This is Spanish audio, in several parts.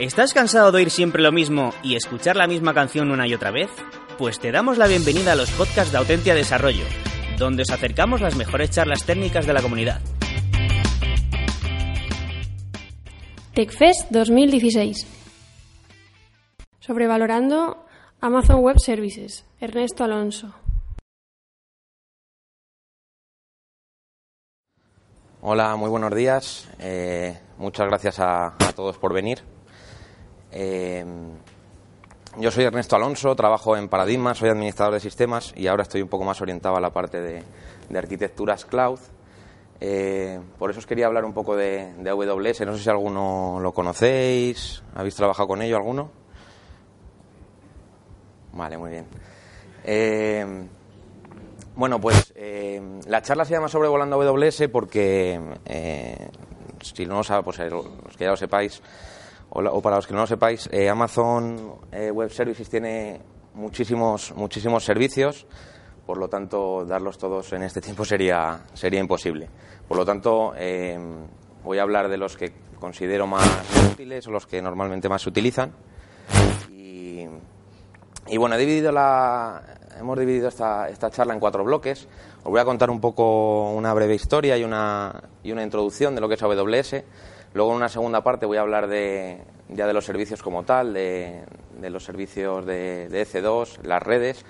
¿Estás cansado de oír siempre lo mismo y escuchar la misma canción una y otra vez? Pues te damos la bienvenida a los podcasts de Autentia Desarrollo, donde os acercamos las mejores charlas técnicas de la comunidad. TechFest 2016. Sobrevalorando Amazon Web Services. Ernesto Alonso. Hola, muy buenos días. Eh, muchas gracias a, a, todos por venir. Eh, yo soy Ernesto Alonso, trabajo en Paradigma, soy administrador de sistemas y ahora estoy un poco más orientado a la parte de, arquitecturas cloud. Eh, por eso os quería hablar un poco de, de, AWS. No sé si alguno lo conocéis. ¿Habéis trabajado con ello alguno? Vale, muy bien. Eh, bueno, pues eh, la charla se llama Sobrevolando AWS porque, eh, si no lo sabéis, pues eh, los que ya lo sepáis, o, para los que no lo sepáis, eh, Amazon Web Services tiene muchísimos, muchísimos servicios, por lo tanto, darlos todos en este tiempo sería, sería imposible. Por lo tanto, voy a hablar de los que considero más útiles o los que normalmente más se utilizan. Y, y bueno, he dividido la, hemos dividido esta, esta, charla en cuatro bloques. Os voy a contar un poco una breve historia y una, y una introducción de lo que es AWS. Luego, en una segunda parte, voy a hablar de, ya de los servicios como tal, de, los servicios de, de, EC2, las redes.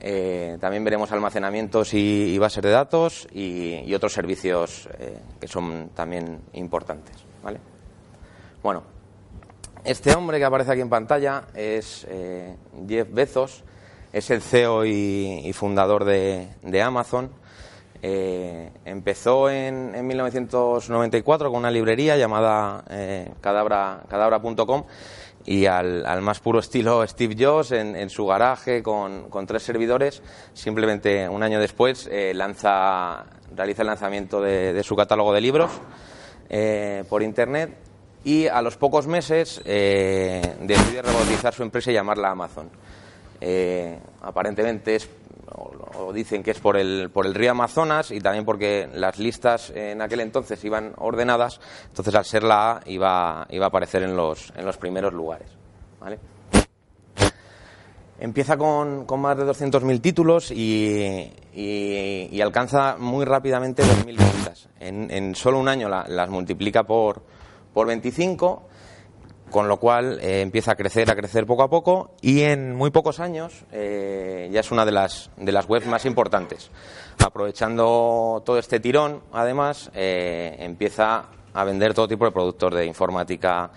Eh, también veremos almacenamientos y, bases de datos y, otros servicios eh, que son también importantes. ¿vale? Bueno, este hombre que aparece aquí en pantalla es eh, Jeff Bezos es el CEO y, fundador de Amazon. Eh, empezó en, en, 1994 con una librería llamada eh, cadabra.com cadabra y al, más puro estilo Steve Jobs en, en su garaje con, tres servidores, simplemente un año después eh, lanza, realiza el lanzamiento de, de, su catálogo de libros eh, por Internet y a los pocos meses decide rebautizar su empresa y llamarla Amazon. Aparentemente es o, dicen que es por el, por el río Amazonas y también porque las listas en aquel entonces iban ordenadas, entonces al ser la A iba, iba a aparecer en los, en los primeros lugares. ¿vale? Empieza con, con, más de 200.000 títulos y, y, y, alcanza muy rápidamente 2.000 visitas. En, en, solo un año la, las multiplica por, por 25 con lo cual eh, empieza a crecer, a crecer poco a poco y en muy pocos años eh, ya es una de las, de las webs más importantes. Aprovechando todo este tirón, además, eh, empieza a vender todo tipo de productos de informática,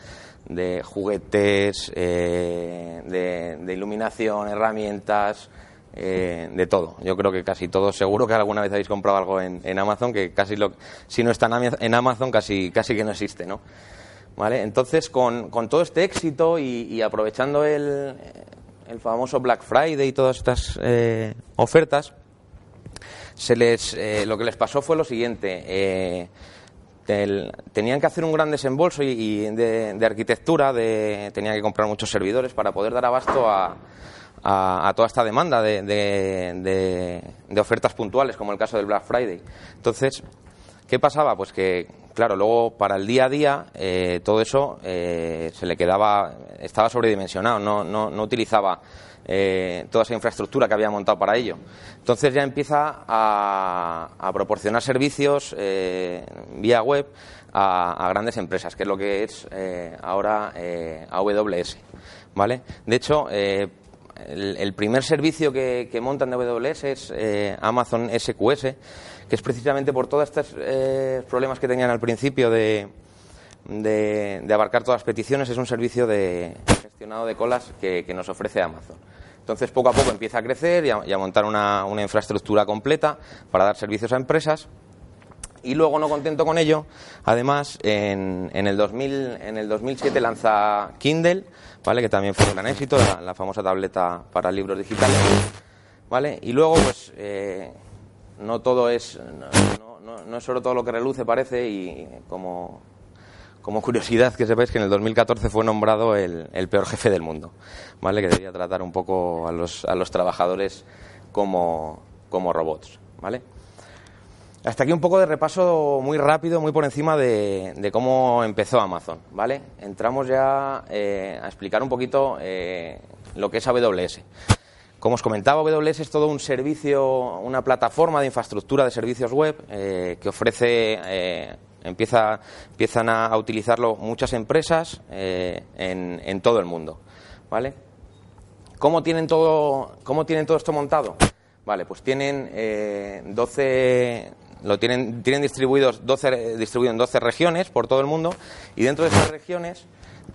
de juguetes, de, de, iluminación, herramientas, de todo. Yo creo que casi todos, seguro que alguna vez habéis comprado algo en, en Amazon, que casi lo, si no está en Amazon, casi, casi que no existe, ¿no? ¿Vale? Entonces, con, con, todo este éxito y, y aprovechando el, el, famoso Black Friday y todas estas eh, ofertas, se les, eh, lo que les pasó fue lo siguiente. Eh, tenían que hacer un gran desembolso y, de, de, arquitectura, de, tenían que comprar muchos servidores para poder dar abasto a, a, toda esta demanda de, de, ofertas puntuales, como el caso del Black Friday. Entonces, ¿qué pasaba? Pues que claro, luego para el día a día eh, todo eso eh, se le quedaba, estaba sobredimensionado, no, no, no utilizaba eh, toda esa infraestructura que había montado para ello. Entonces ya empieza a, proporcionar servicios vía web a, a, grandes empresas, que es lo que es ahora AWS. ¿vale? De hecho, el, primer servicio que, montan de AWS es Amazon SQS que es precisamente por todos estos eh, problemas que tenían al principio de, de, de, abarcar todas las peticiones, es un servicio de gestionado de colas que, nos ofrece Amazon. Entonces, poco a poco empieza a crecer y a, montar una, una, infraestructura completa para dar servicios a empresas. Y luego, no contento con ello, además, en, en, el, 2000, en el 2007 lanza Kindle, ¿vale? que también fue un gran éxito, la, famosa tableta para libros digitales. ¿vale? Y luego, pues, eh, no todo es no, no, no, es solo todo lo que reluce parece y como como curiosidad que sepáis que en el 2014 fue nombrado el, el peor jefe del mundo vale que debía tratar un poco a los, a los trabajadores como, como robots vale Hasta aquí un poco de repaso muy rápido, muy por encima de, cómo empezó Amazon, ¿vale? Entramos ya eh, a explicar un poquito eh, lo que es AWS. Como os comentaba, AWS es todo un servicio, una plataforma de infraestructura de servicios web eh, que ofrece, empieza, empiezan a, utilizarlo muchas empresas en, en, todo el mundo, ¿vale? ¿Cómo tienen todo, cómo tienen todo esto montado? Vale, pues tienen 12, lo tienen, tienen distribuidos 12, distribuido en 12 regiones por todo el mundo y dentro de esas regiones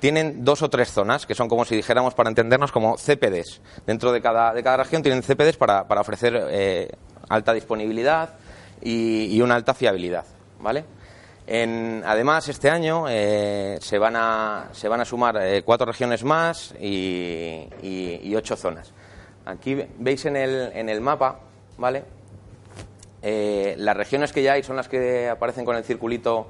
tienen dos o tres zonas que son como si dijéramos para entendernos como CPDs. Dentro de cada, de cada región tienen CPDs para, para ofrecer eh, alta disponibilidad y, una alta fiabilidad. ¿vale? En, además, este año eh, se, van a, se van a sumar eh, cuatro regiones más y, ocho zonas. Aquí veis en el, en el mapa, ¿vale? Eh, las regiones que ya hay son las que aparecen con el circulito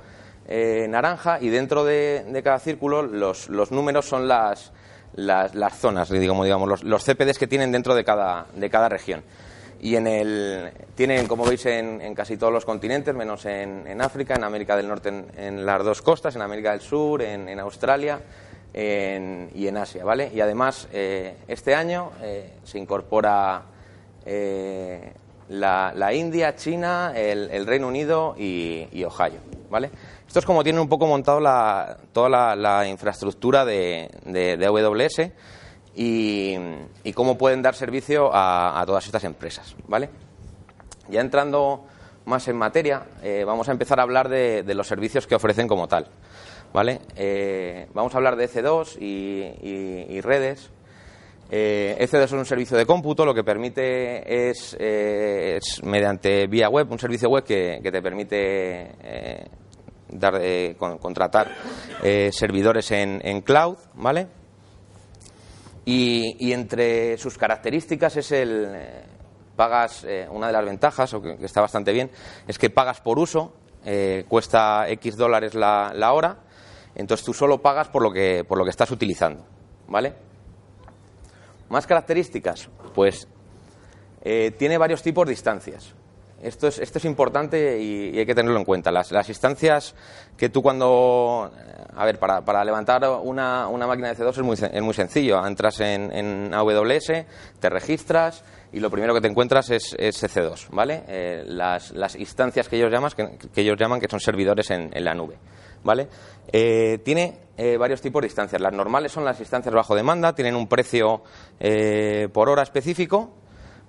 eh, naranja y dentro de, cada círculo los, números son las, las, zonas, digamos, digamos los, CPDs que tienen dentro de cada, de cada región. Y en el, tienen, como veis, en, casi todos los continentes, menos en, África, en América del Norte, en, las dos costas, en América del Sur, en, Australia y en Asia, ¿vale? Y además, eh, este año se incorpora la, India, China, el, Reino Unido y, Ohio. ¿vale? Esto es como tiene un poco montado la, toda la, infraestructura de, de, AWS y, cómo pueden dar servicio a, todas estas empresas. ¿vale? Ya entrando más en materia, eh, vamos a empezar a hablar de, los servicios que ofrecen como tal. ¿Vale? Eh, vamos a hablar de EC2 y redes. Eh, EC2 es un servicio de cómputo, lo que permite es, eh, mediante vía web, un servicio web que, te permite eh, dar, contratar servidores en, cloud, ¿vale? Y, entre sus características es el pagas una de las ventajas, o que, está bastante bien, es que pagas por uso, cuesta X dólares la, la hora, entonces tú solo pagas por lo que por lo que estás utilizando, ¿vale? Más características, pues eh, tiene varios tipos de instancias. Esto es, esto es importante y, hay que tenerlo en cuenta. Las, las, instancias que tú cuando... A ver, para, para levantar una, una, máquina de C2 es muy, es muy sencillo. Entras en, en, AWS, te registras y lo primero que te encuentras es, es C2, ¿vale? Eh, las, las, instancias que ellos, llaman, que, que, ellos llaman que son servidores en, en la nube, ¿vale? Eh, tiene eh, varios tipos de instancias. Las normales son las instancias bajo demanda, tienen un precio eh, por hora específico,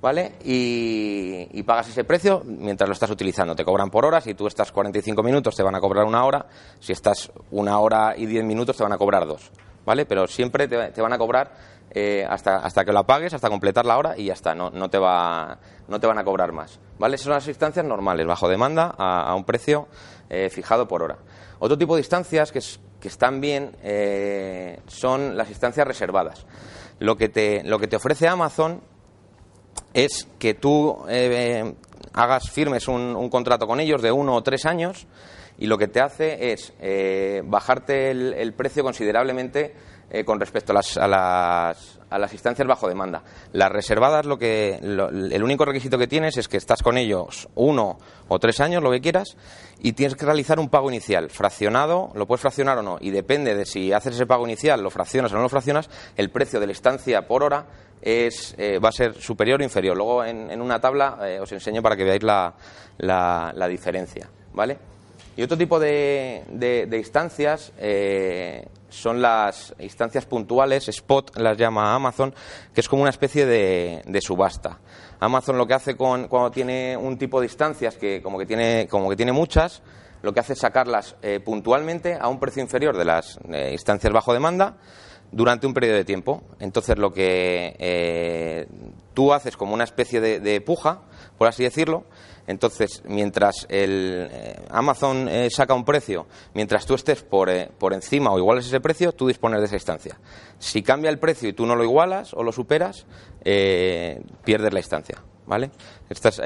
¿vale? Y, pagas ese precio mientras lo estás utilizando. Te cobran por hora, si tú estás 45 minutos te van a cobrar una hora, si estás una hora y 10 minutos te van a cobrar dos, ¿vale? Pero siempre te, van a cobrar eh, hasta, hasta que lo apagues, hasta completar la hora y ya está, no, no, te, va, no te van a cobrar más, ¿vale? Esas son las instancias normales, bajo demanda, a, un precio fijado por hora. Otro tipo de instancias que, están bien eh, son las instancias reservadas. Lo que te, lo que te ofrece Amazon es que tú eh, hagas, firmes un, contrato con ellos de uno o tres años y lo que te hace es eh, bajarte el, precio considerablemente con respecto a las, a las a las instancias bajo demanda. Las reservadas, lo que, el único requisito que tienes es que estás con ellos uno o tres años, lo que quieras, y tienes que realizar un pago inicial. Fraccionado, lo puedes fraccionar o no, y depende de si haces ese pago inicial, lo fraccionas o no lo fraccionas, el precio de la estancia por hora es, eh, va a ser superior o inferior. Luego en, una tabla eh, os enseño para que veáis la, la, diferencia. ¿Vale? Y otro tipo de, instancias eh, son las instancias puntuales, spot las llama Amazon, que es como una especie de, subasta. Amazon lo que hace con, cuando tiene un tipo de instancias que como que tiene, como que tiene muchas, lo que hace es sacarlas eh, puntualmente a un precio inferior de las eh, instancias bajo demanda durante un periodo de tiempo. Entonces lo que tú haces como una especie de puja, por así decirlo, entonces, mientras el eh, Amazon eh, saca un precio, mientras tú estés por, eh, por encima o iguales ese precio, tú dispones de esa instancia. Si cambia el precio y tú no lo igualas o lo superas, pierdes la instancia. ¿Vale?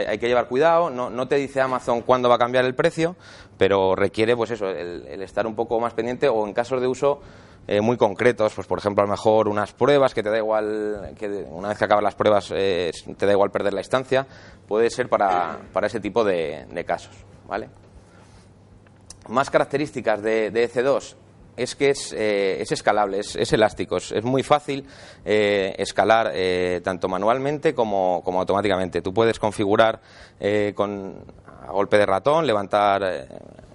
hay que llevar cuidado, no, te dice Amazon cuándo va a cambiar el precio, pero requiere pues eso, el estar un poco más pendiente o en casos de uso eh, muy concretos, pues por ejemplo a lo mejor unas pruebas que te da igual, que una vez que acabas las pruebas eh, te da igual perder la instancia, puede ser para, para ese tipo de, casos. ¿vale? Más características de, de EC2 es que es, eh, es escalable, es, es elástico, es, muy fácil eh, escalar tanto manualmente como, como automáticamente. Tú puedes configurar con a golpe de ratón, levantar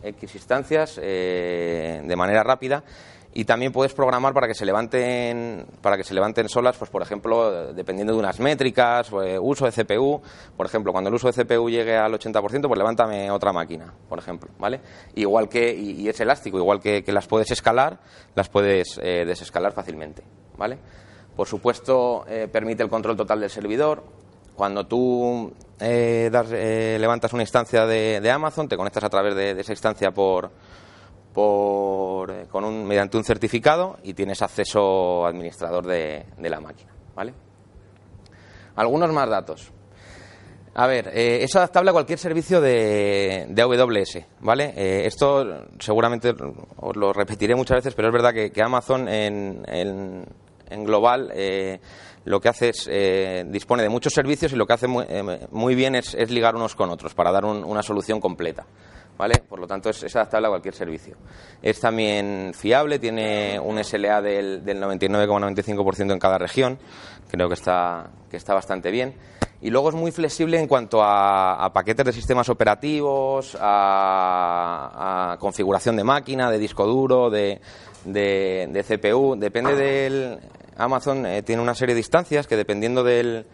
X instancias de manera rápida y también puedes programar para que se levanten para que se levanten solas pues por ejemplo dependiendo de unas métricas eh, uso de CPU por ejemplo cuando el uso de CPU llegue al 80% pues levántame otra máquina por ejemplo vale igual que y, es elástico igual que, que las puedes escalar las puedes eh, desescalar fácilmente vale por supuesto eh, permite el control total del servidor. Cuando tú eh, das, levantas una instancia de, Amazon te conectas a través de esa instancia por por, eh, con un, mediante un certificado y tienes acceso administrador de, la máquina. ¿vale? Algunos más datos. A ver, eh, es adaptable a cualquier servicio de, de AWS, ¿vale? Eh, esto seguramente os lo repetiré muchas veces, pero es verdad que, Amazon en, en, en global lo que hace es dispone de muchos servicios y lo que hace muy, muy bien es, es, ligar unos con otros para dar un, una solución completa. ¿Vale? Por lo tanto, es, adaptable a cualquier servicio. Es también fiable, tiene un SLA del, del 99,95% en cada región. Creo que está, que está bastante bien. Y luego es muy flexible en cuanto a, paquetes de sistemas operativos, a, configuración de máquina, de disco duro, de CPU. Depende del. Amazon eh, tiene una serie de instancias que dependiendo del,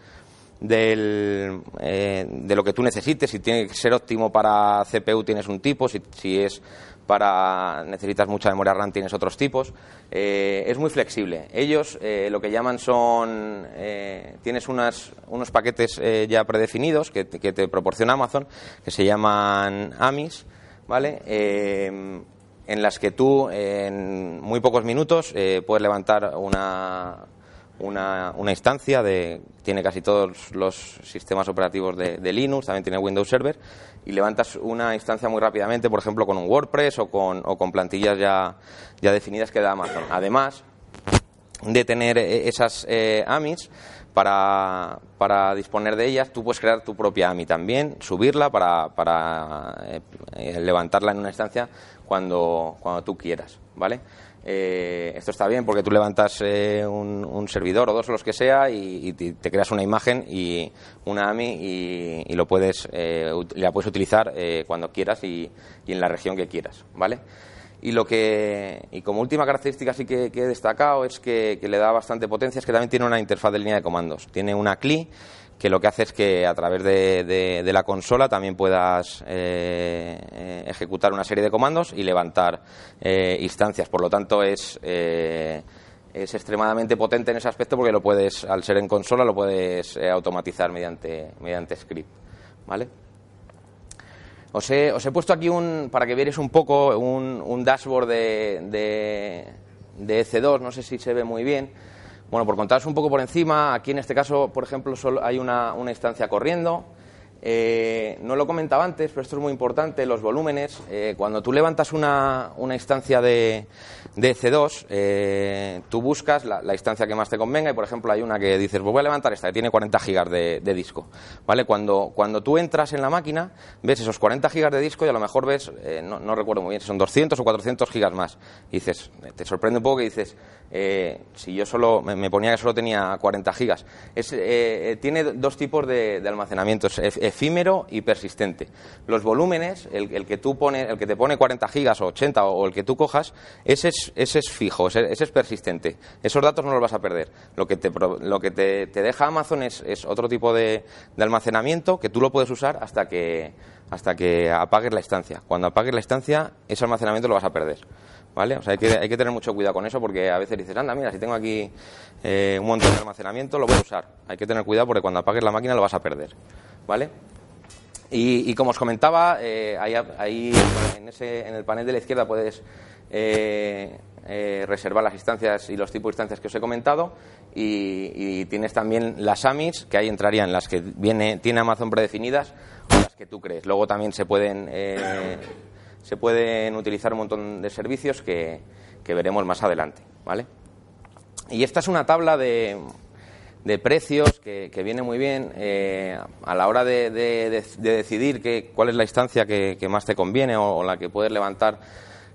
del, eh, de lo que tú necesites. Si tiene que ser óptimo para CPU tienes un tipo, si, si es para necesitas mucha memoria RAM tienes otros tipos. Eh, es muy flexible. Ellos eh, lo que llaman son tienes unas, unos paquetes ya predefinidos que, que, te proporciona Amazon que se llaman AMIS, ¿vale? En las que tú en muy pocos minutos puedes levantar una una, una, instancia de tiene casi todos los sistemas operativos de, Linux, también tiene Windows Server y levantas una instancia muy rápidamente, por ejemplo, con un WordPress o con, o con plantillas ya, ya definidas que da Amazon. Además de tener esas eh, AMIs, para, para, disponer de ellas, tú puedes crear tu propia AMI también, subirla para, para eh, levantarla en una instancia cuando, cuando tú quieras, ¿vale? Eh, esto está bien porque tú levantas eh, un, un, servidor o dos o los que sea y, te, creas una imagen y una AMI y, y lo puedes, eh, la puedes utilizar eh, cuando quieras y, en la región que quieras, ¿vale? Y lo que y como última característica sí que, que he destacado es que, que, le da bastante potencia es que también tiene una interfaz de línea de comandos. Tiene una CLI que lo que hace es que a través de, de, la consola también puedas eh, ejecutar una serie de comandos y levantar eh, instancias. Por lo tanto, es, eh, es extremadamente potente en ese aspecto porque lo puedes, al ser en consola, lo puedes eh, automatizar mediante, mediante script. ¿Vale? Os he, os he, puesto aquí un, para que vierais un poco un, un dashboard de, de, de EC2, no sé si se ve muy bien. Bueno, por contaros un poco por encima, aquí en este caso, por ejemplo, solo hay una, una instancia corriendo. Eh, no lo comentaba antes, pero esto es muy importante, los volúmenes. Eh, cuando tú levantas una, una instancia de, de C2, eh, tú buscas la, instancia que más te convenga y, por ejemplo, hay una que dices, pues voy a levantar esta, que tiene 40 gigas de, disco. ¿Vale? Cuando, cuando tú entras en la máquina, ves esos 40 gigas de disco y a lo mejor ves, eh, no, no, recuerdo muy bien, son 200 o 400 gigas más. Y dices, te sorprende un poco que dices, eh, si yo solo me, ponía que solo tenía 40 gigas. Es, tiene dos tipos de, de almacenamiento. Efímero y persistente. Los volúmenes, el, que tú pones, el que te pone 40 gigas o 80 o, el que tú cojas, ese es, fijo, ese, es persistente. Esos datos no los vas a perder. Lo que te, deja Amazon es, otro tipo de, almacenamiento que tú lo puedes usar hasta que, hasta que apagues la instancia. Cuando apagues la instancia, ese almacenamiento lo vas a perder. ¿Vale? Hay que tener mucho cuidado con eso porque a veces dices, anda, mira, si tengo aquí eh, un montón de almacenamiento, lo voy a usar. Hay que tener cuidado porque cuando apagues la máquina lo vas a perder. ¿Vale? Y, como os comentaba, eh, ahí, en, ese, en, el panel de la izquierda puedes eh, eh, reservar las instancias y los tipos de instancias que os he comentado y, y, tienes también las AMIs, que ahí entrarían las que viene, tiene Amazon predefinidas o las que tú crees. Luego también se pueden, se pueden utilizar un montón de servicios que, que veremos más adelante. ¿vale? Y esta es una tabla de, de precios que, viene muy bien eh, a la hora de, decidir que, cuál es la instancia que, más te conviene o, la que puedes levantar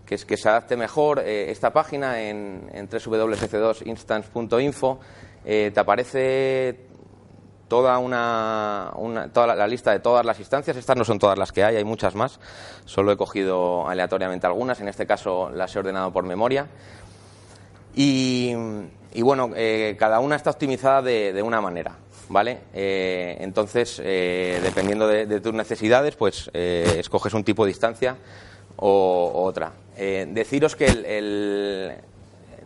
que, es, que se adapte mejor. Eh, esta página en, en www.c2instance.info eh, te aparece toda una, toda la, lista de todas las instancias. Estas no son todas las que hay, hay muchas más. Solo he cogido aleatoriamente algunas. En este caso las he ordenado por memoria. Y, bueno, eh, cada una está optimizada de, una manera. ¿Vale? Eh, entonces, eh, dependiendo de, tus necesidades, pues escoges un tipo de instancia o, otra. deciros que el,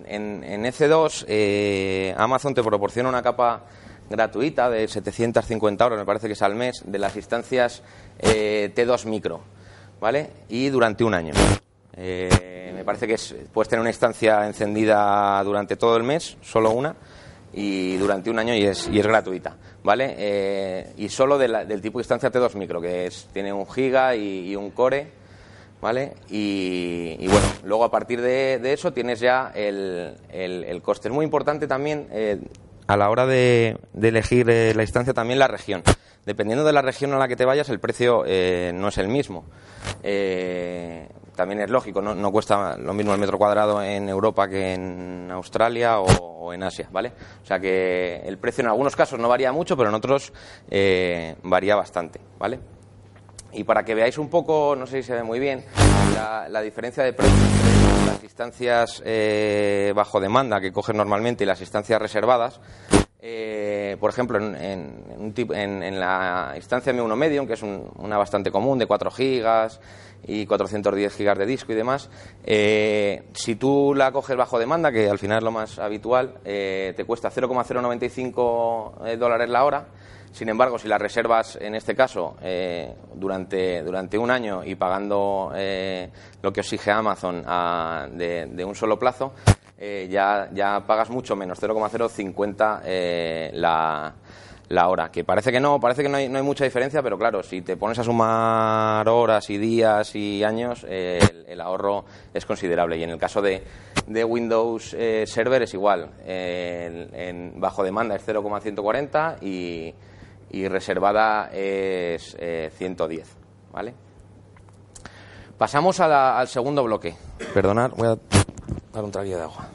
en, en EC2 Amazon te proporciona una capa gratuita de 750 euros, me parece que es al mes, de las instancias T2 micro, ¿vale? Y durante un año. Eh, me parece que puedes tener una instancia encendida durante todo el mes, solo una, y durante un año y es, y es gratuita, ¿vale? Eh, y solo del tipo de instancia T2 micro, que es, tiene un giga y, un core, ¿vale? Y, bueno, luego a partir de, eso tienes ya el, el, coste. Es muy importante también eh, a la hora de, elegir la instancia también la región. Dependiendo de la región a la que te vayas, el precio no es el mismo también es lógico, no, cuesta lo mismo el metro cuadrado en Europa que en Australia o, en Asia, ¿vale? O sea que el precio en algunos casos no varía mucho, pero en otros eh, varía bastante, ¿vale? Y para que veáis un poco, no sé si se ve muy bien, la, diferencia de precios entre las instancias eh, bajo demanda que cogen normalmente y las instancias reservadas, eh, por ejemplo, en, en, la instancia M1 Medium, que es una bastante común, de 4 gigas y 410 gigas de disco y demás, eh, si tú la coges bajo demanda, que al final es lo más habitual, eh, te cuesta 0,095 dólares la hora. Sin embargo, si la reservas, en este caso, durante, durante un año y pagando lo que exige Amazon de, de un solo plazo, eh, ya, ya pagas mucho menos, 0,050 eh, la, la hora. Que parece que no, parece que no hay, mucha diferencia, pero claro, si te pones a sumar horas y días y años, eh, el, ahorro es considerable. Y en el caso de, de Windows Server es igual. En, bajo demanda es 0,140 y, y reservada es 110. ¿Vale? Pasamos al segundo bloque. Perdonad, voy a dar un traguillo de agua.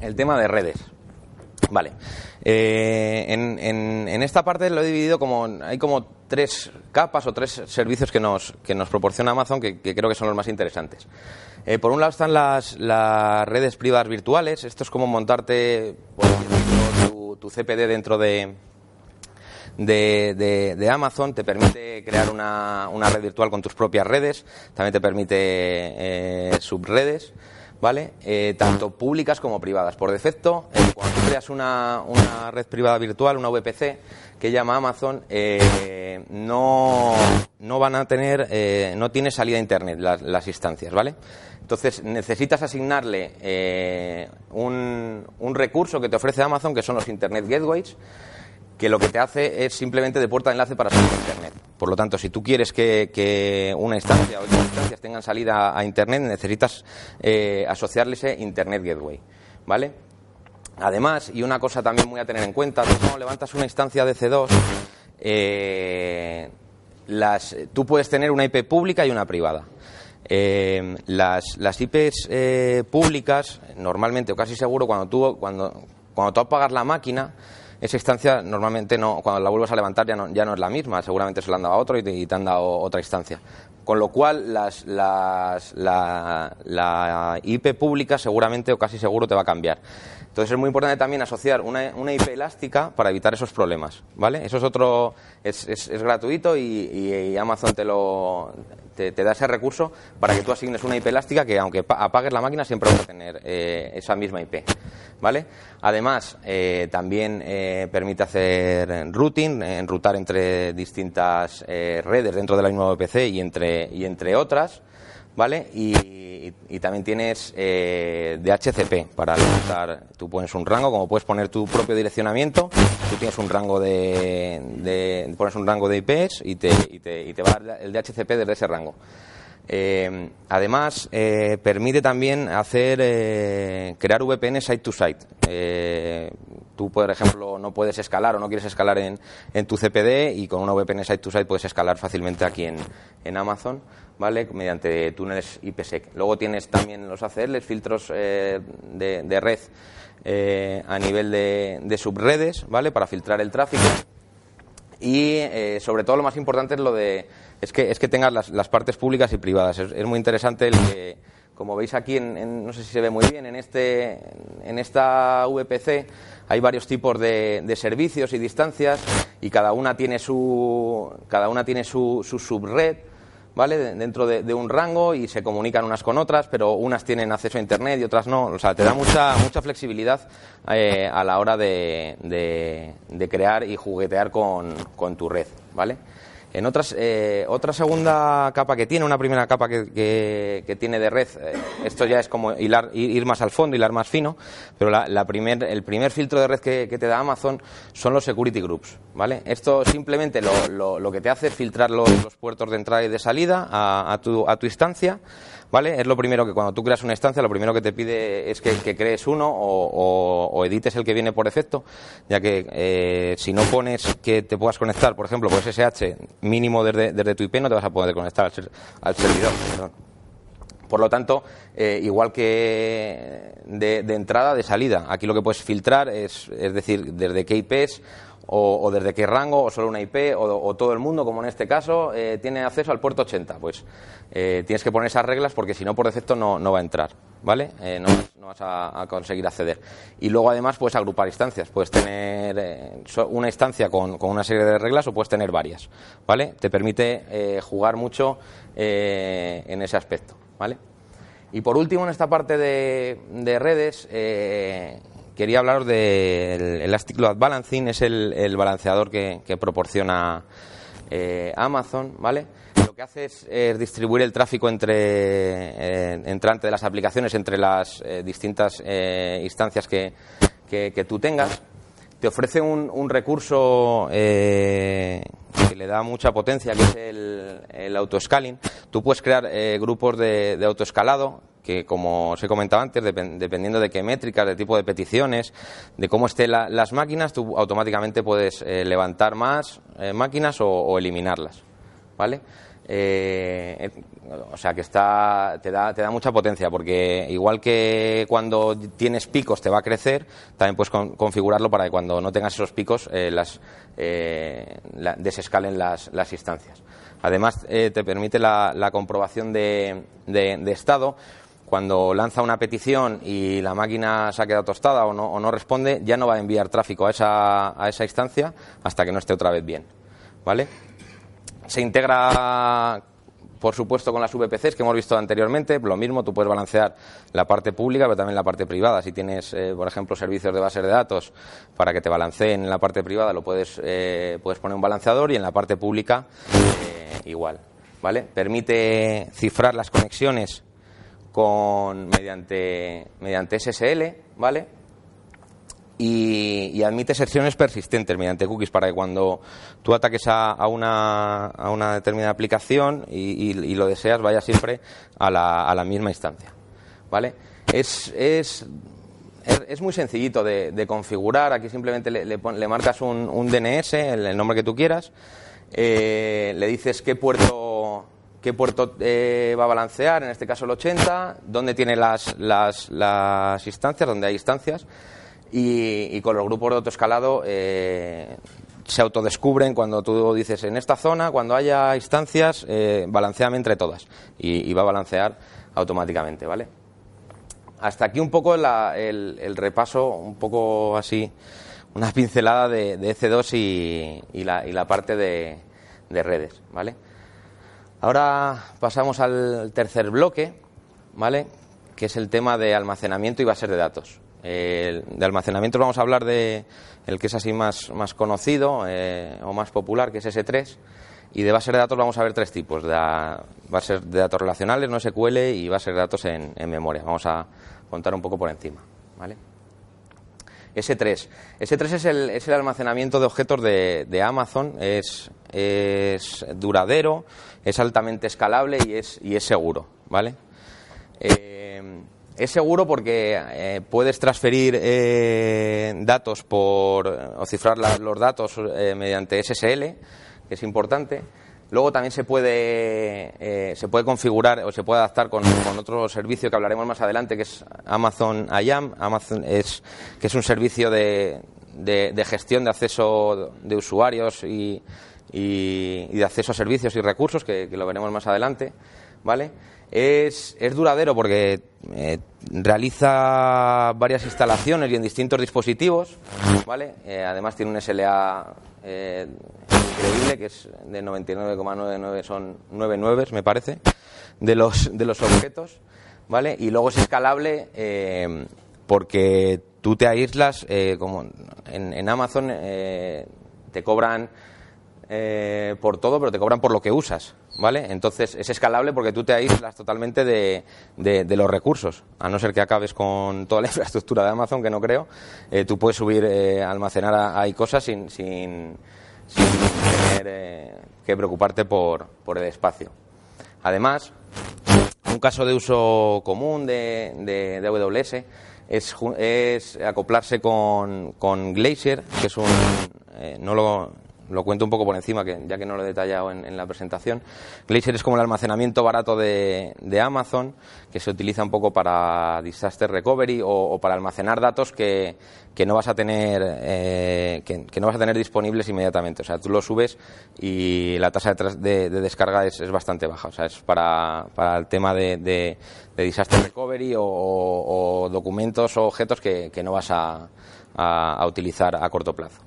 El tema de redes. Vale. Eh, en, esta parte lo he dividido como. Hay como tres capas o tres servicios que nos, que nos proporciona Amazon que, creo que son los más interesantes. Eh, por un lado están las, las, redes privadas virtuales. Esto es como montarte tu, tu CPD dentro de, de, Amazon, te permite crear una, una, red virtual con tus propias redes, también te permite eh, subredes. ¿Vale? Eh, tanto públicas como privadas. Por defecto, eh, cuando creas una, una, red privada virtual, una VPC, que llama Amazon, no, no van a tener, no tiene salida a Internet las, las instancias, ¿vale? Entonces necesitas asignarle un, un recurso que te ofrece Amazon, que son los Internet Gateways, que lo que te hace es simplemente de puerta de enlace para salir a Internet. Por lo tanto, si tú quieres que, una instancia o otras instancias tengan salida a Internet, necesitas eh, asociarles Internet Gateway. ¿Vale? Además, y una cosa también muy a tener en cuenta, tú cuando levantas una instancia de C2, eh, tú puedes tener una IP pública y una privada. Eh, las, las IPs públicas, normalmente o casi seguro, cuando tú, cuando, cuando tú apagas la máquina, esa instancia normalmente no, cuando la vuelvas a levantar ya no, ya no es la misma, seguramente se la han dado a otro y te, han dado otra instancia. Con lo cual, las, las, la, la, IP pública seguramente o casi seguro te va a cambiar. Entonces es muy importante también asociar una, IP elástica para evitar esos problemas, ¿vale? Eso es otro, es, es, gratuito y, Amazon te lo te, da ese recurso para que tú asignes una IP elástica que aunque apagues la máquina siempre vas a tener eh, esa misma IP, ¿vale? Además eh, también eh, permite hacer routing, enrutar entre distintas redes dentro de la misma VPC y entre y entre otras. ¿Vale? Y, también tienes eh, DHCP para levantar, tú pones un rango, como puedes poner tu propio direccionamiento, tú tienes un rango de, pones un rango de IPs y te, y te, y te va a dar el DHCP desde ese rango. Eh, además, eh, permite también hacer eh, crear VPN site to site. tú, por ejemplo, no puedes escalar o no quieres escalar en, en, tu CPD y con una VPN site to site puedes escalar fácilmente aquí en, en Amazon, ¿vale? Mediante túneles IPsec. Luego tienes también los ACLs, filtros de, de, red a nivel de, de subredes, ¿vale? Para filtrar el tráfico. Y sobre todo lo más importante es lo de es que, es que tengas las, las partes públicas y privadas. Es, muy interesante el que, como veis aquí, en, no sé si se ve muy bien, en, este, en esta VPC hay varios tipos de, de servicios y distancias y cada una tiene su, cada una tiene su, su subred. ¿vale? dentro de, un rango y se comunican unas con otras, pero unas tienen acceso a Internet y otras no. O sea, te da mucha, mucha flexibilidad eh, a la hora de, de, crear y juguetear con, con tu red, ¿vale? En otras, eh, otra segunda capa que tiene, una primera capa que, que, tiene de red, eh, esto ya es como hilar, ir más al fondo, hilar más fino, pero la, primer, el primer filtro de red que, te da Amazon son los security groups, ¿vale? Esto simplemente lo, lo, que te hace es filtrar los, puertos de entrada y de salida a, a, tu, a tu instancia, ¿vale? Es lo primero que cuando tú creas una instancia, lo primero que te pide es que, crees uno o, edites el que viene por defecto, ya que eh, si no pones que te puedas conectar, por ejemplo, por SSH mínimo desde, desde tu IP, no te vas a poder conectar al, servidor. Por lo tanto, eh, igual que de, entrada, de salida, aquí lo que puedes filtrar es, es decir, desde qué IPs o, desde qué rango, o solo una IP, o, todo el mundo, como en este caso, eh, tiene acceso al puerto 80. Pues eh, tienes que poner esas reglas porque si no, por defecto no, no va a entrar, ¿vale? Eh, no, vas a, conseguir acceder. Y luego, además, puedes agrupar instancias. Puedes tener una instancia con, con, una serie de reglas o puedes tener varias, ¿vale? Te permite jugar mucho en ese aspecto, ¿vale? Y por último, en esta parte de, de redes, quería hablaros del Elastic Load Balancing, es el, balanceador que, proporciona eh, Amazon, ¿vale? Lo que hace es, distribuir el tráfico entre eh, entrante de las aplicaciones entre las eh, distintas instancias que, tú tengas. Te ofrece un, recurso que le da mucha potencia, el, el autoscaling. Tú puedes crear grupos de, de autoescalado que, como os he comentado antes, dependiendo de qué métricas, de tipo de peticiones, de cómo estén las máquinas, tú automáticamente puedes eh, levantar más eh, máquinas o, eliminarlas. ¿Vale? Eh, o sea que está, te, da, te da mucha potencia porque igual que cuando tienes picos te va a crecer, también puedes configurarlo para que cuando no tengas esos picos las, desescalen las, instancias. Además, te permite la, comprobación de, de, estado cuando lanza una petición y la máquina se ha quedado tostada o no, o no responde, ya no va a enviar tráfico a esa, a esa instancia hasta que no esté otra vez bien. ¿Vale? Se integra por supuesto con las VPCs que hemos visto anteriormente, lo mismo, tú puedes balancear la parte pública, pero también la parte privada. Si tienes, eh, por ejemplo, servicios de base de datos para que te balanceen en la parte privada, lo puedes, eh, puedes poner un balanceador y en la parte pública eh, igual. ¿Vale? Permite cifrar las conexiones con, mediante, mediante SSL, ¿vale? Y, admite secciones persistentes mediante cookies para que cuando tú ataques a, una, a una, determinada aplicación y, lo deseas vaya siempre a la, a la misma instancia. ¿Vale? Es, es, es, muy sencillito de, configurar. Aquí simplemente le, le, marcas un, un DNS, el, nombre que tú quieras, eh, le dices qué puerto qué puerto eh, va a balancear, en este caso el 80, dónde tiene las, las, las instancias, dónde hay instancias, y, con los grupos de autoescalado eh, se autodescubren cuando tú dices en esta zona, cuando haya instancias, eh, balanceame entre todas, y, va a balancear automáticamente, ¿vale? Hasta aquí un poco el, repaso, un poco así, una pincelada de, de EC2 y, la, y la parte de, de redes, ¿vale? Ahora pasamos al tercer bloque, ¿vale? Que es el tema de almacenamiento y bases de datos. De almacenamiento vamos a hablar de el que es así más, más conocido eh, o más popular, que es S3. Y de bases de datos vamos a ver tres tipos: de bases de datos relacionales, no SQL, y bases de datos en, memoria. Vamos a contar un poco por encima, ¿vale? S3. S3 es el, es el almacenamiento de objetos de, de Amazon, es, es duradero, es altamente escalable y es, y es seguro, ¿vale? Eh, es seguro porque eh, puedes transferir eh, datos por, o cifrar los datos eh, mediante SSL, que es importante. Luego también se puede, eh, se puede configurar o se puede adaptar con, con otro servicio que hablaremos más adelante, que es Amazon IAM. Amazon es, que es un servicio de, de- gestión de acceso de usuarios y, y- y de acceso a servicios y recursos, que, que lo veremos más adelante. ¿Vale? Es, es duradero porque eh, realiza varias instalaciones y en distintos dispositivos, ¿vale? Eh, además tiene un SLA eh, increíble que es de 99,99 son 99 me parece de los de los objetos, ¿vale? Y luego es escalable eh, porque tú te aíslas como en, en Amazon te cobran por todo, pero te cobran por lo que usas, ¿vale? Entonces es escalable porque tú te aíslas totalmente de, de- los recursos, a no ser que acabes con toda la infraestructura de Amazon, que no creo, eh, tú puedes subir, eh, almacenar ahí cosas sin, sin, sin tener eh, que preocuparte por, por el espacio. Además, un caso de uso común de, de- AWS es, es acoplarse con, con Glacier, que es un... no lo, lo cuento un poco por encima, que, ya que no lo he detallado en, la presentación. Glacier es como el almacenamiento barato de, de Amazon, que se utiliza un poco para disaster recovery o, para almacenar datos que, no vas a tener eh, que, no vas a tener disponibles inmediatamente. O sea, tú lo subes y la tasa de, de- de descarga es, bastante baja. O sea, es para, para el tema de, de- disaster recovery o, documentos o objetos que, no vas a utilizar a corto plazo.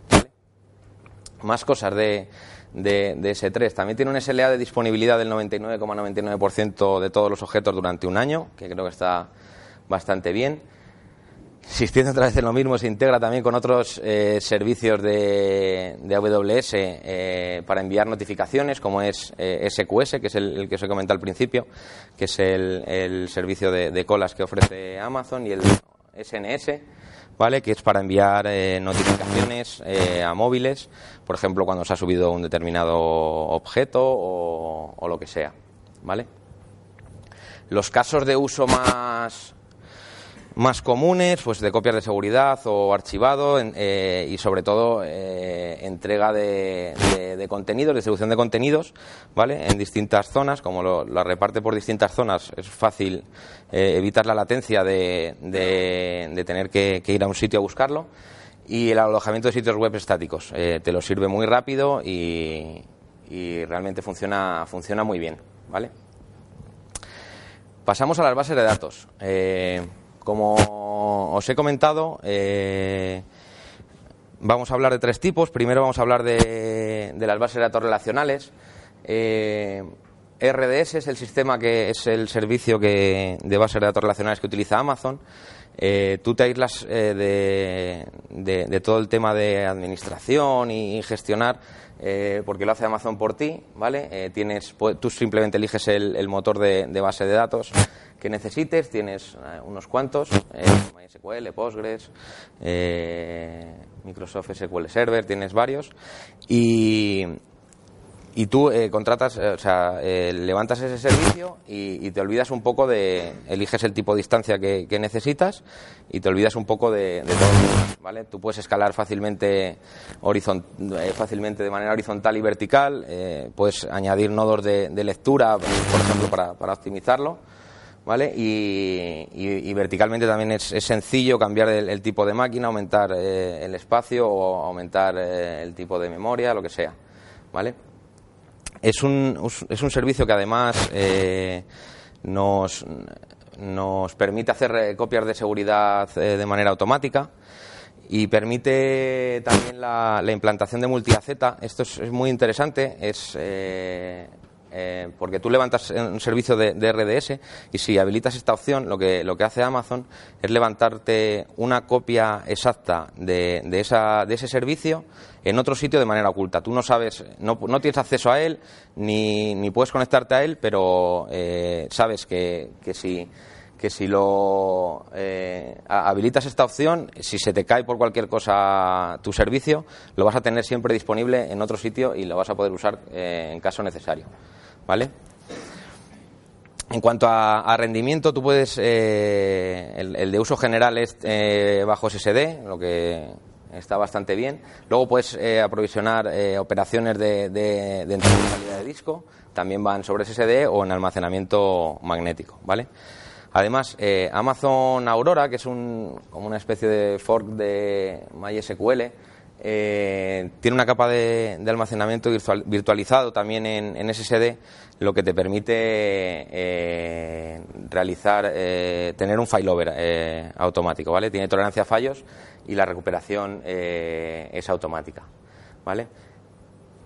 Más cosas de, de, de S3. También tiene un SLA de disponibilidad del 99,99% de todos los objetos durante un año, que creo que está bastante bien. Insistiendo otra vez en lo mismo, se integra también con otros eh, servicios de, de AWS eh, para enviar notificaciones, como es eh, SQS, que es el, el que os he comentado al principio, que es el, el servicio de, de colas que ofrece Amazon, y el SNS, ¿vale? que es para enviar eh, notificaciones eh, a móviles, por ejemplo, cuando se ha subido un determinado objeto o, o lo que sea. ¿vale? Los casos de uso más, más comunes, pues de copias de seguridad o archivado eh, y sobre todo eh, entrega de, de- de contenidos, distribución de contenidos, ¿vale? En distintas zonas, como lo, reparte por distintas zonas, es fácil eh, evitar la latencia de, tener que, ir a un sitio a buscarlo. Y el alojamiento de sitios web estáticos, te lo sirve muy rápido y, realmente funciona, funciona muy bien, ¿vale? Pasamos a las bases de datos. Como os he comentado, eh, vamos a hablar de tres tipos. Primero vamos a hablar de, las bases de datos relacionales. Eh, RDS es el sistema que es el servicio que, de bases de datos relacionales que utiliza Amazon. Eh, tú te aíslas eh, de, de- de todo el tema de administración y, gestionar eh, porque lo hace Amazon por ti, ¿vale? Eh, tienes, pu- tú simplemente eliges el, el motor de, de base de datos que necesites, tienes eh, unos cuantos, eh, MySQL, Postgres, Microsoft SQL Server, tienes varios, y, y tú eh, contratas, eh, o sea, eh, levantas ese servicio y, te olvidas un poco de, eliges el tipo de instancia que, necesitas y te olvidas un poco de, de todo, ¿vale? Tú puedes escalar fácilmente, horizon- fácilmente de manera horizontal y vertical, puedes añadir nodos de, lectura, por ejemplo, para, optimizarlo. ¿Vale? Y, verticalmente también es, sencillo cambiar el, tipo de máquina, aumentar el espacio o aumentar el tipo de memoria, lo que sea. ¿Vale? Es un, es un servicio que además eh, nos, nos permite hacer eh, copias de seguridad eh, de manera automática y permite también la, la implantación de multi-AZ. Esto es, muy interesante, es eh, porque tú levantas un servicio de, RDS y si habilitas esta opción, lo que, lo que hace Amazon es levantarte una copia exacta de, de, esa, de ese servicio en otro sitio de manera oculta. Tú no sabes, no, no tienes acceso a él ni, ni puedes conectarte a él, pero eh, sabes que, que si que si lo eh, habilitas esta opción, si se te cae por cualquier cosa tu servicio, lo vas a tener siempre disponible en otro sitio y lo vas a poder usar eh, en caso necesario. ¿Vale? En cuanto a, rendimiento, tú puedes, eh, el, de uso general es bajo SSD, lo que está bastante bien. Luego puedes aprovisionar operaciones de, de, entrada y salida de disco, también van sobre SSD o en almacenamiento magnético, ¿vale? Además, eh, Amazon Aurora, que es un, como una especie de fork de MySQL, eh, tiene una capa de, almacenamiento virtualizado también en, SSD, lo que te permite eh, realizar, tener un failover automático, ¿vale? Tiene tolerancia a fallos y la recuperación es automática, ¿vale?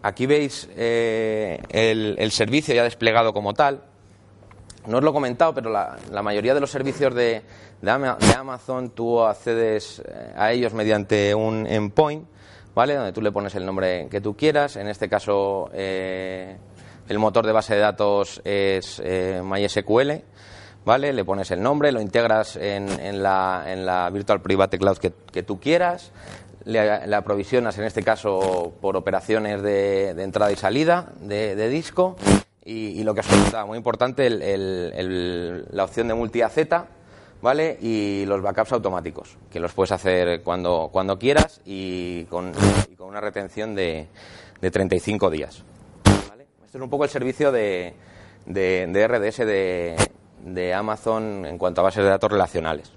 Aquí veis el servicio ya desplegado como tal, no os lo he comentado, pero la, mayoría de los servicios de, Amazon tú accedes eh, a ellos mediante un endpoint, ¿vale? Donde tú le pones el nombre que tú quieras. En este caso, eh, el motor de base de datos es eh, MySQL, ¿vale? Le pones el nombre, lo integras en, la, Virtual Private Cloud que, tú quieras. Le, aprovisionas, en este caso, por operaciones de, entrada y salida de disco y, lo que has comentado, muy importante, la opción de multi-AZ, ¿vale? Y los backups automáticos, que los puedes hacer cuando, cuando quieras y con, una retención de, de 35 días. ¿vale? Este es un poco el servicio de, de, RDS de, de, Amazon en cuanto a bases de datos relacionales.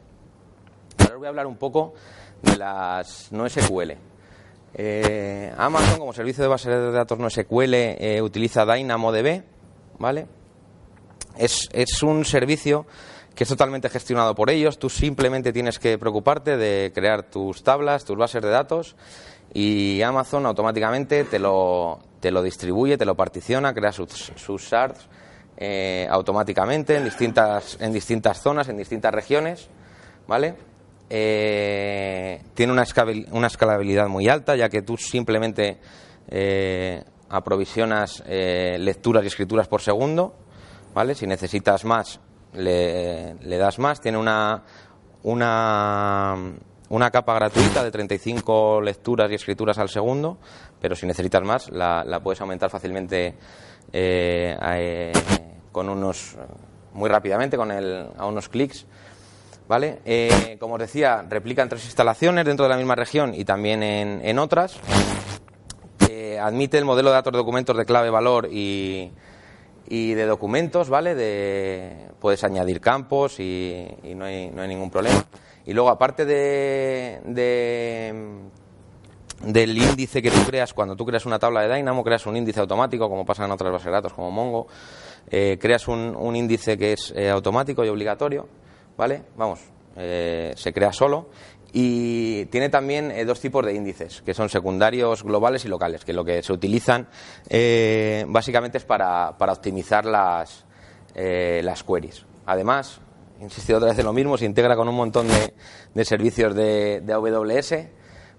Ahora os voy a hablar un poco de las no SQL. Eh, Amazon, como servicio de bases de datos no SQL, eh, utiliza DynamoDB, ¿vale? Es, es un servicio que es totalmente gestionado por ellos. Tú simplemente tienes que preocuparte de crear tus tablas, tus bases de datos y Amazon automáticamente te lo, te lo distribuye, te lo particiona, crea sus, sus shards eh, automáticamente en distintas, en distintas zonas, en distintas regiones, ¿vale? Eh, tiene una, escalabilidad muy alta, ya que tú simplemente eh, aprovisionas lecturas y escrituras por segundo, ¿vale? Si necesitas más, le, das más. Tiene una, una, una, capa gratuita de 35 lecturas y escrituras al segundo, pero si necesitas más, la, puedes aumentar fácilmente eh, eh, con unos muy rápidamente, con el, a unos clics. ¿Vale? como os decía, replica en tres instalaciones dentro de la misma región y también en, en otras admite el modelo de datos de documentos de clave valor y, de documentos, ¿vale? De, puedes añadir campos y, no, hay, no, hay, ningún problema. Y luego, aparte de, del índice que tú creas, cuando tú creas una tabla de Dynamo, creas un índice automático, como pasa en otras bases de datos como Mongo, eh, creas un, índice que es eh, automático y obligatorio, ¿vale? Vamos, eh, se crea solo y tiene también eh, dos tipos de índices, que son secundarios globales y locales, que lo que se utilizan eh, básicamente es para, optimizar las, eh, las queries. Además, insisto otra vez en lo mismo, se integra con un montón de, de servicios de AWS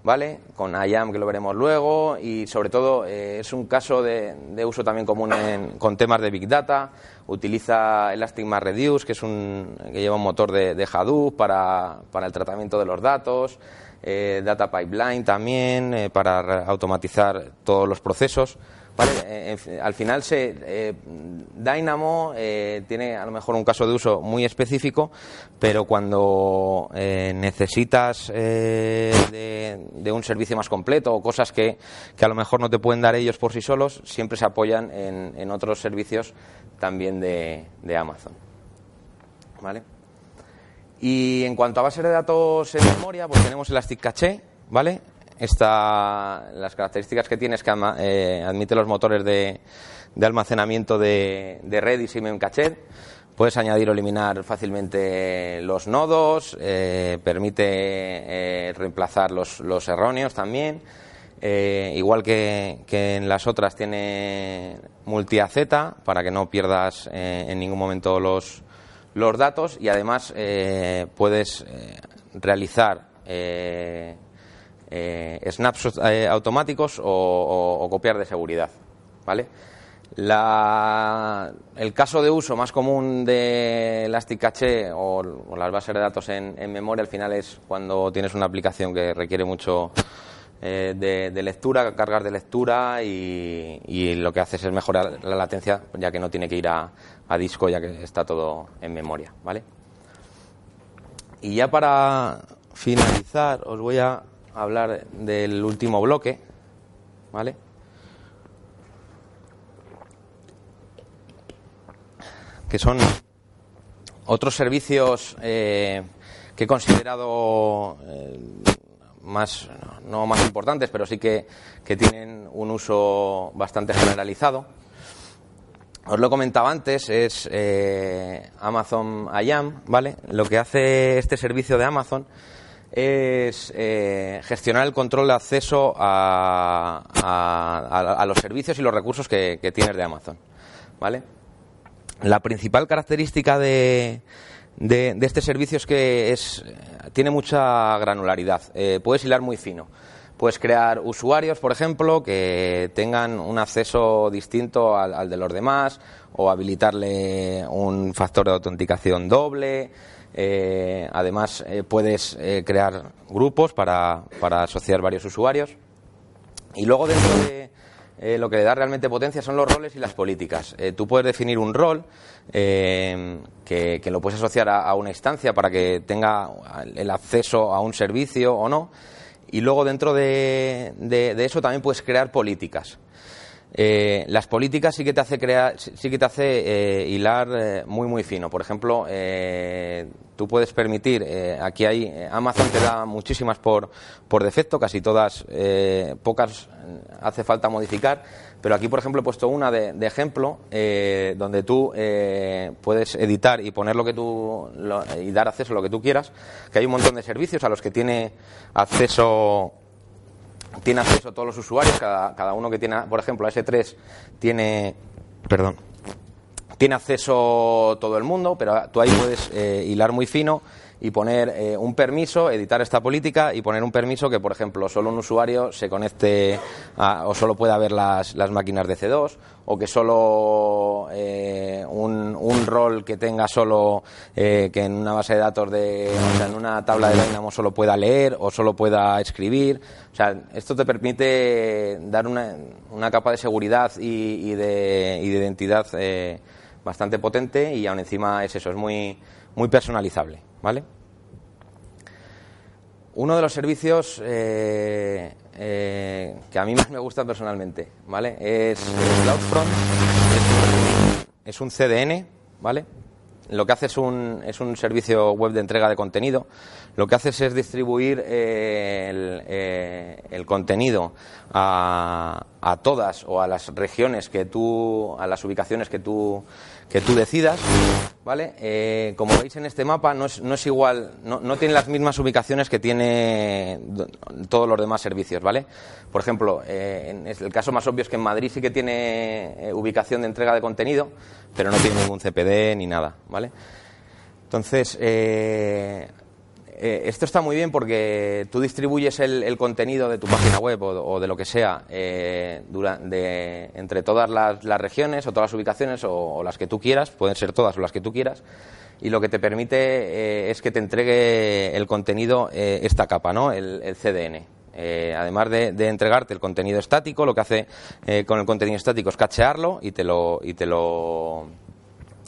¿vale? Con IAM, que lo veremos luego, y sobre todo eh, es un caso de, uso también común con temas de Big Data. Utiliza Elastic MapReduce, que, es un, que lleva un motor de, Hadoop para, el tratamiento de los datos. Eh, data Pipeline también, eh, para automatizar todos los procesos. Eh, al final se, eh, Dynamo eh, tiene a lo mejor un caso de uso muy específico, pero cuando necesitas de, un servicio más completo o cosas que, a lo mejor no te pueden dar ellos por sí solos, siempre se apoyan en, otros servicios también de, Amazon. ¿Vale? Y en cuanto a base de datos en memoria, pues tenemos Elastic Cache, ¿vale? Esta, las características que tiene es que eh, admite los motores de, almacenamiento de, Redis y Memcached. Puedes añadir o eliminar fácilmente los nodos, eh, permite eh, reemplazar los, erróneos también. igual que, en las otras tiene multi-AZ para que no pierdas en ningún momento los, los datos y además puedes realizar eh, snapshots eh, automáticos o, copiar de seguridad. ¿Vale? el caso de uso más común de Elastic Cache o, las bases de datos en, memoria al final es cuando tienes una aplicación que requiere mucho eh, de, lectura, cargas de lectura y, lo que haces es mejorar la latencia ya que no tiene que ir a, a disco ya que está todo en memoria, ¿vale? Y ya para finalizar os voy a hablar del último bloque, ¿vale? Que son otros servicios eh, que he considerado eh, más, no más importantes, pero sí que, que tienen un uso bastante generalizado os lo comentaba antes, es eh, Amazon IAM, ¿vale? Lo que hace este servicio de Amazon es eh, gestionar el control de acceso a, los servicios y los recursos que, tienes de Amazon, ¿vale? La principal característica de, este servicio es que es, tiene mucha granularidad, eh, puedes hilar muy fino. Puedes crear usuarios, por ejemplo, que tengan un acceso distinto al, de los demás o habilitarle un factor de autenticación doble. Eh, además, eh, puedes eh, crear grupos para, asociar varios usuarios. Y luego dentro de lo que le da realmente potencia son los roles y las políticas. tú puedes definir un rol que, que, lo puedes asociar a, una instancia para que tenga el acceso a un servicio o no y luego dentro de, eso también puedes crear políticas. Eh, las políticas sí que te hace crear, sí que te hace eh, hilar eh, muy muy fino. Por ejemplo, tú puedes permitir, aquí hay Amazon te da muchísimas por, por defecto, casi todas, pocas hace falta modificar pero aquí, por ejemplo, he puesto una de, ejemplo donde tú puedes editar y poner lo que tú y dar acceso a lo que tú quieras. Que hay un montón de servicios a los que tiene acceso tiene acceso todos los usuarios. Cada, cada uno que tiene, por ejemplo, a S3 tiene, perdón, tiene acceso todo el mundo, pero tú ahí puedes eh, hilar muy fino y poner eh, un permiso, editar esta política y poner un permiso que, por ejemplo, solo un usuario se conecte o solo pueda ver las, las máquinas de C2 o que solo eh, un, un, rol que tenga solo eh, que en una base de datos de o sea, en una tabla de Dynamo solo pueda leer o solo pueda escribir. O sea, esto te permite dar una, una capa de seguridad y, de, y de identidad bastante potente y aún encima es eso, es muy, muy personalizable. ¿vale? Uno de los servicios eh, eh, que a mí más me gusta personalmente, ¿vale? Es CloudFront, es un, CDN, ¿vale? Lo que hace es un, es un servicio web de entrega de contenido. Lo que hace es distribuir eh, el, contenido a, a, todas o a las regiones que tú, a las ubicaciones que tú, que tú decidas ¿vale? Eh, como veis en este mapa, no es, no es igual, no, no, tiene las mismas ubicaciones que tiene todos los demás servicios, ¿vale? Por ejemplo, eh, el caso más obvio es que en Madrid sí que tiene eh, ubicación de entrega de contenido, pero no tiene ningún CPD ni nada, ¿vale? Entonces, eh, esto está muy bien porque tú distribuyes el, contenido de tu página web o, de lo que sea eh, entre todas las, regiones o todas las ubicaciones o, las que tú quieras, pueden ser todas o las que tú quieras, y lo que te permite eh, es que te entregue el contenido esta capa, ¿no? el, CDN. además de, de, entregarte el contenido estático, lo que hace con el contenido estático es cachearlo y te lo, y te lo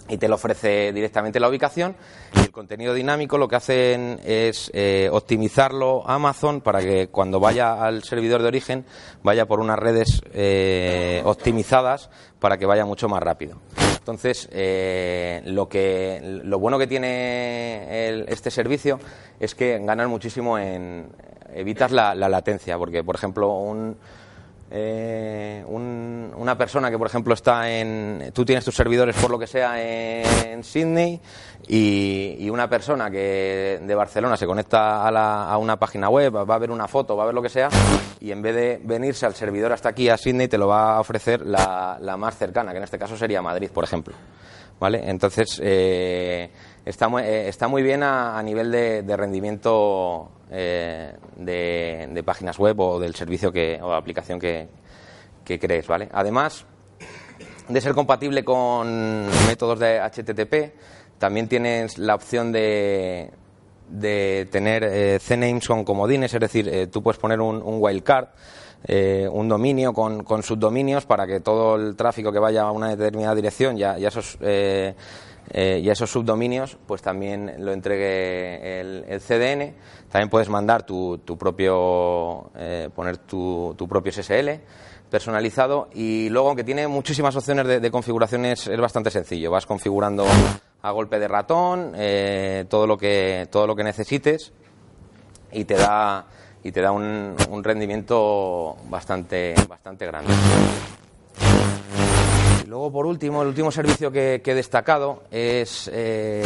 y te lo ofrece directamente la ubicación. Y el contenido dinámico lo que hacen es eh, optimizarlo Amazon para que cuando vaya al servidor de origen vaya por unas redes eh, optimizadas para que vaya mucho más rápido. Entonces, eh, lo, que, lo bueno que tiene este servicio es que ganan muchísimo en evitas la latencia, porque, por ejemplo, un, eh, una persona que, por ejemplo, está en. Tú tienes tus servidores, por lo que sea, en, Sydney, y, una persona que de Barcelona se conecta a, una página web, va a ver una foto, va a ver lo que sea, y en vez de venirse al servidor hasta aquí, a Sydney, te lo va a ofrecer la, más cercana, que en este caso sería Madrid, por ejemplo. ¿Vale? Entonces, eh, está, muy, eh, está muy bien a, nivel de rendimiento eh, de, páginas web o del servicio que, o aplicación que, crees, ¿vale? Además, de ser compatible con métodos de HTTP. También tienes la opción de, de tener eh, CNAMES con comodines, es decir, eh, tú puedes poner un wildcard, eh, un dominio con, subdominios para que todo el tráfico que vaya a una determinada dirección ya, ya esos eh, eh, y esos subdominios pues también lo entregue el, CDN. También puedes mandar tu, propio, poner tu, propio SSL personalizado y luego aunque tiene muchísimas opciones de, de configuraciones es bastante sencillo. Vas configurando a golpe de ratón todo lo que todo lo que necesites y te da y te da un, un rendimiento bastante bastante grande. Y luego, por último, el último servicio que, que he destacado es eh,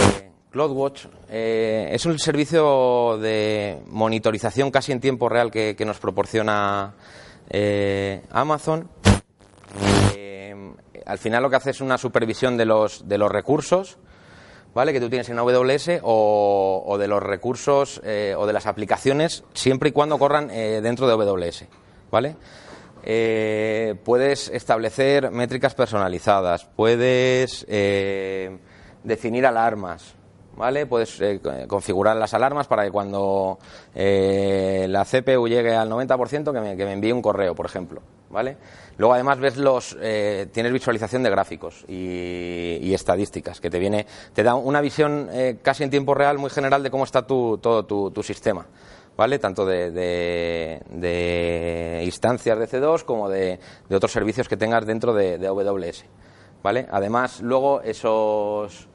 CloudWatch. Eh, es un servicio de monitorización casi en tiempo real que, nos proporciona eh, Amazon. Al final lo que hace es una supervisión de los, de los recursos ¿vale? que tú tienes en AWS o, de los recursos eh, o de las aplicaciones siempre y cuando corran eh, dentro de AWS. ¿vale? Eh, puedes establecer métricas personalizadas, puedes eh, definir alarmas, ¿vale? Puedes eh, configurar las alarmas para que cuando eh, la CPU llegue al 90% que que me, envíe un correo, por ejemplo, ¿vale? Luego además ves los, eh, tienes visualización de gráficos y, estadísticas que te viene, te da una visión eh, casi en tiempo real muy general de cómo está tu, todo tu, sistema. ¿vale? Tanto de, instancias de C2 como de, de, otros servicios que tengas dentro de, de AWS, ¿vale? Además, luego esos,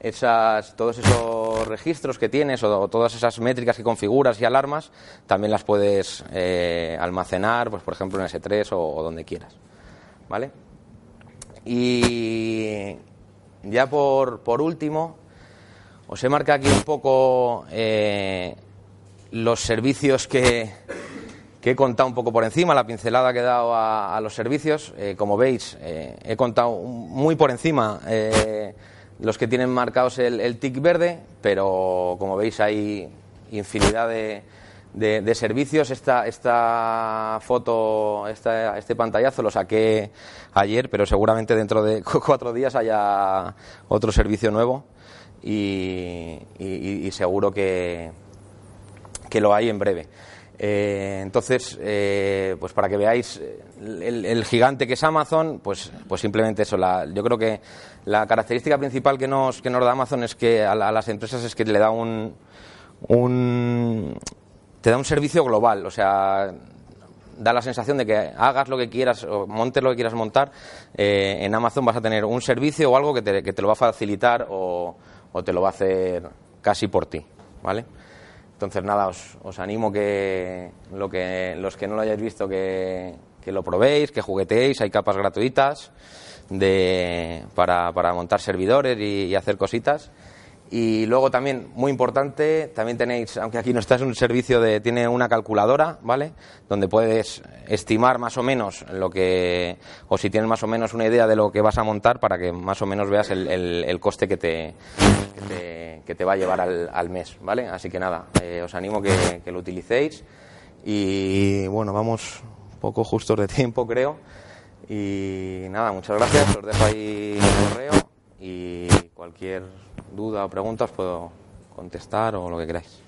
esas, todos esos registros que tienes o, todas esas métricas que configuras y alarmas también las puedes eh, almacenar, pues por ejemplo en S3 o, donde quieras, ¿vale? Y ya por, por último, os he marcado aquí un poco eh, los servicios que, que, he contado un poco por encima, la pincelada que he dado a, los servicios. Eh, como veis, he contado muy por encima los que tienen marcados el, el, tic verde, pero como veis hay infinidad de, de, servicios. Esta, esta foto, esta, este pantallazo lo saqué ayer, pero seguramente dentro de cuatro días haya otro servicio nuevo y seguro que que lo hay en breve. Eh, entonces, eh, pues para que veáis el, el, gigante que es Amazon, pues, pues simplemente eso. La, yo creo que la característica principal que nos, que nos da Amazon es que a, las empresas es que le da un, un te da un servicio global, o sea, da la sensación de que hagas lo que quieras o montes lo que quieras montar, eh, en Amazon vas a tener un servicio o algo que te, que te lo va a facilitar o, o te lo va a hacer casi por ti, ¿vale? Entonces, nada, os, os animo que, lo que los que no lo hayáis visto que, que lo probéis, que jugueteéis, hay capas gratuitas de, para, para montar servidores y, y, hacer cositas. Y luego también, muy importante, también tenéis, aunque aquí no está, es un servicio de, tiene una calculadora, ¿vale? Donde puedes estimar más o menos lo que, o si tienes más o menos una idea de lo que vas a montar para que más o menos veas el, el, el coste que te, que te va a llevar al, al mes, ¿vale? Así que nada, eh, os animo que, lo utilicéis y bueno, vamos poco justos de tiempo, creo. Y nada, muchas gracias, os dejo ahí el correo y cualquier duda o pregunta os puedo contestar o lo que queráis.